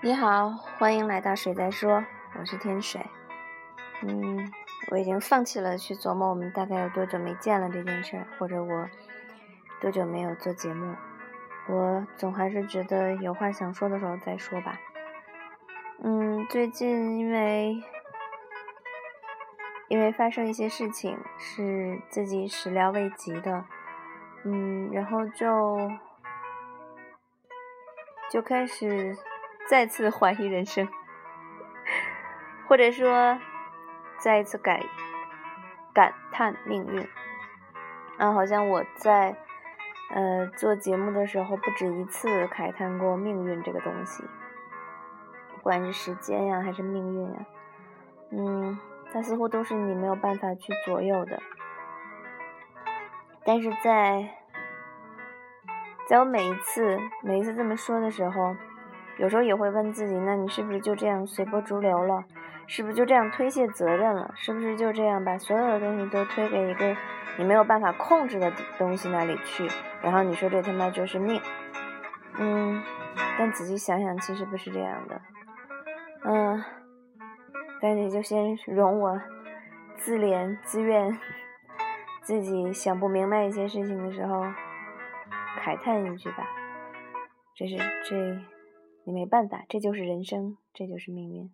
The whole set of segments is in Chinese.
你好，欢迎来到水在说，我是天水。嗯，我已经放弃了去琢磨我们大概有多久没见了这件事儿，或者我多久没有做节目。我总还是觉得有话想说的时候再说吧。嗯，最近因为因为发生一些事情是自己始料未及的，嗯，然后就就开始。再次怀疑人生，或者说再一次感感叹命运。啊，好像我在呃做节目的时候不止一次慨叹过命运这个东西，不管是时间呀还是命运呀，嗯，它似乎都是你没有办法去左右的。但是在在我每一次每一次这么说的时候。有时候也会问自己，那你是不是就这样随波逐流了？是不是就这样推卸责任了？是不是就这样把所有的东西都推给一个你没有办法控制的东西那里去？然后你说这他妈就是命？嗯，但仔细想想，其实不是这样的。嗯，但是就先容我自怜自怨，自己想不明白一些事情的时候，慨叹一句吧。这是这。你没办法，这就是人生，这就是命运。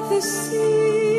like the sea.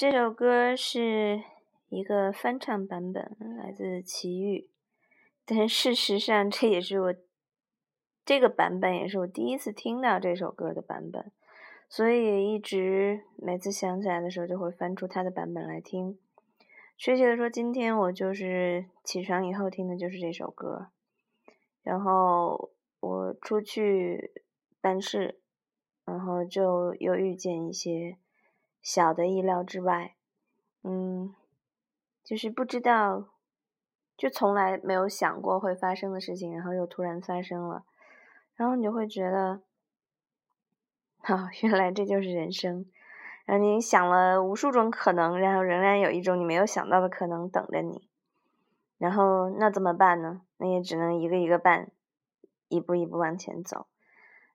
这首歌是一个翻唱版本，来自齐豫。但事实上，这也是我这个版本也是我第一次听到这首歌的版本，所以一直每次想起来的时候，就会翻出他的版本来听。确切的说，今天我就是起床以后听的就是这首歌，然后我出去办事，然后就又遇见一些。小的意料之外，嗯，就是不知道，就从来没有想过会发生的事情，然后又突然发生了，然后你就会觉得，啊，原来这就是人生。然后你想了无数种可能，然后仍然有一种你没有想到的可能等着你，然后那怎么办呢？那也只能一个一个办，一步一步往前走。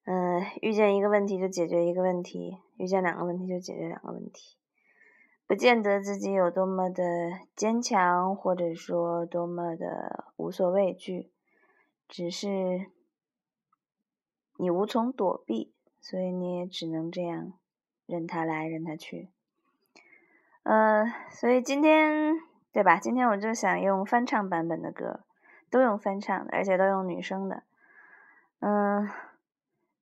嗯，遇见一个问题就解决一个问题，遇见两个问题就解决两个问题，不见得自己有多么的坚强，或者说多么的无所畏惧，只是你无从躲避，所以你也只能这样任它来，任它去。嗯，所以今天对吧？今天我就想用翻唱版本的歌，都用翻唱的，而且都用女生的，嗯。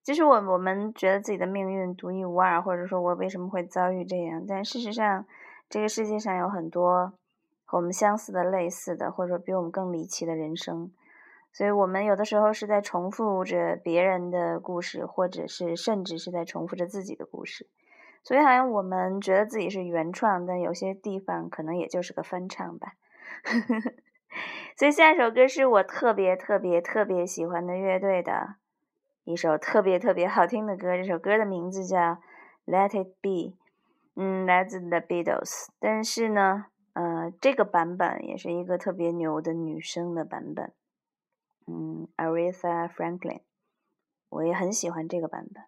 其实我我们觉得自己的命运独一无二，或者说我为什么会遭遇这样？但事实上，这个世界上有很多和我们相似的、类似的，或者说比我们更离奇的人生。所以，我们有的时候是在重复着别人的故事，或者是甚至是在重复着自己的故事。所以，好像我们觉得自己是原创，但有些地方可能也就是个翻唱吧。所以，下一首歌是我特别特别特别喜欢的乐队的。一首特别特别好听的歌，这首歌的名字叫《Let It Be》，嗯，来自 The Beatles。但是呢，呃，这个版本也是一个特别牛的女生的版本，嗯，Aretha Franklin，我也很喜欢这个版本。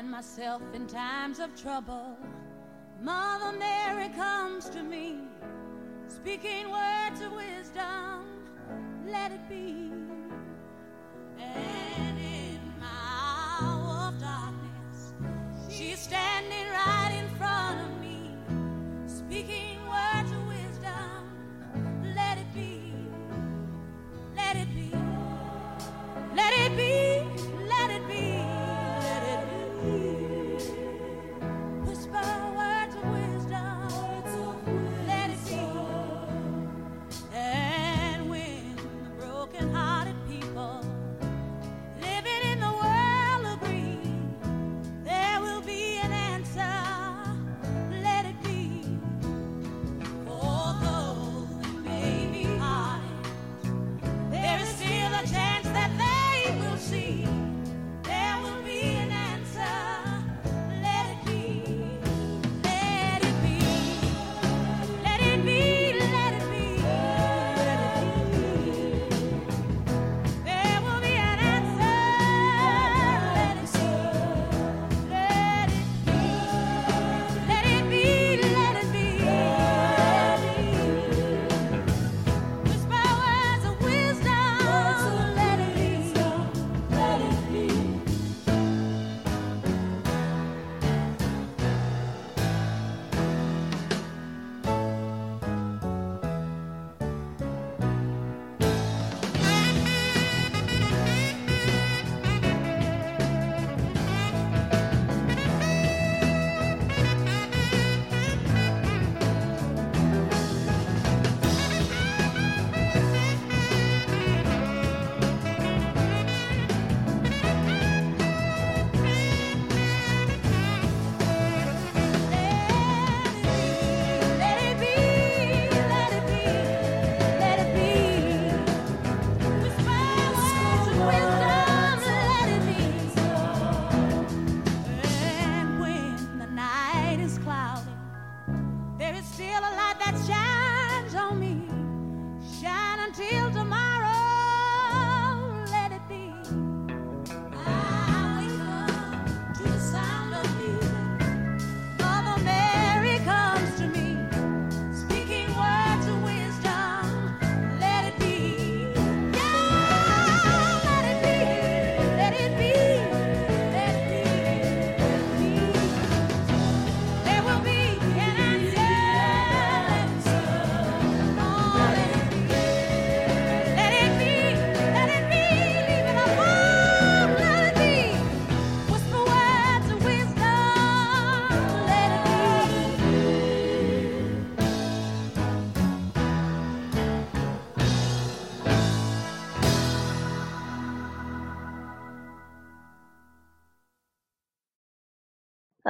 Find myself in times of trouble, Mother Mary comes to me, speaking words of wisdom, let it be. And in my hour of darkness, she's standing right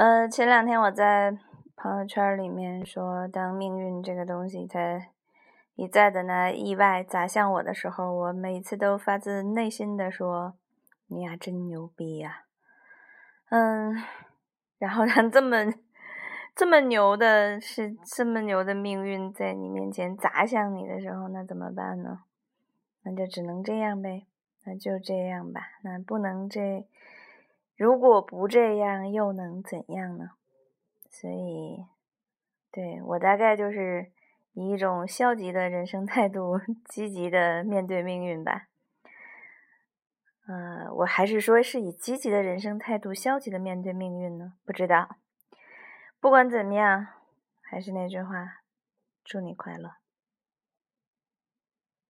呃，前两天我在朋友圈里面说，当命运这个东西它一再的拿意外砸向我的时候，我每次都发自内心的说：“你呀，真牛逼呀！”嗯，然后让这么这么牛的是这么牛的命运在你面前砸向你的时候，那怎么办呢？那就只能这样呗，那就这样吧，那不能这，如果不这样又能怎样呢？所以，对我大概就是以一种消极的人生态度，积极的面对命运吧。呃，我还是说是以积极的人生态度，消极的面对命运呢？不知道。不管怎么样，还是那句话，祝你快乐。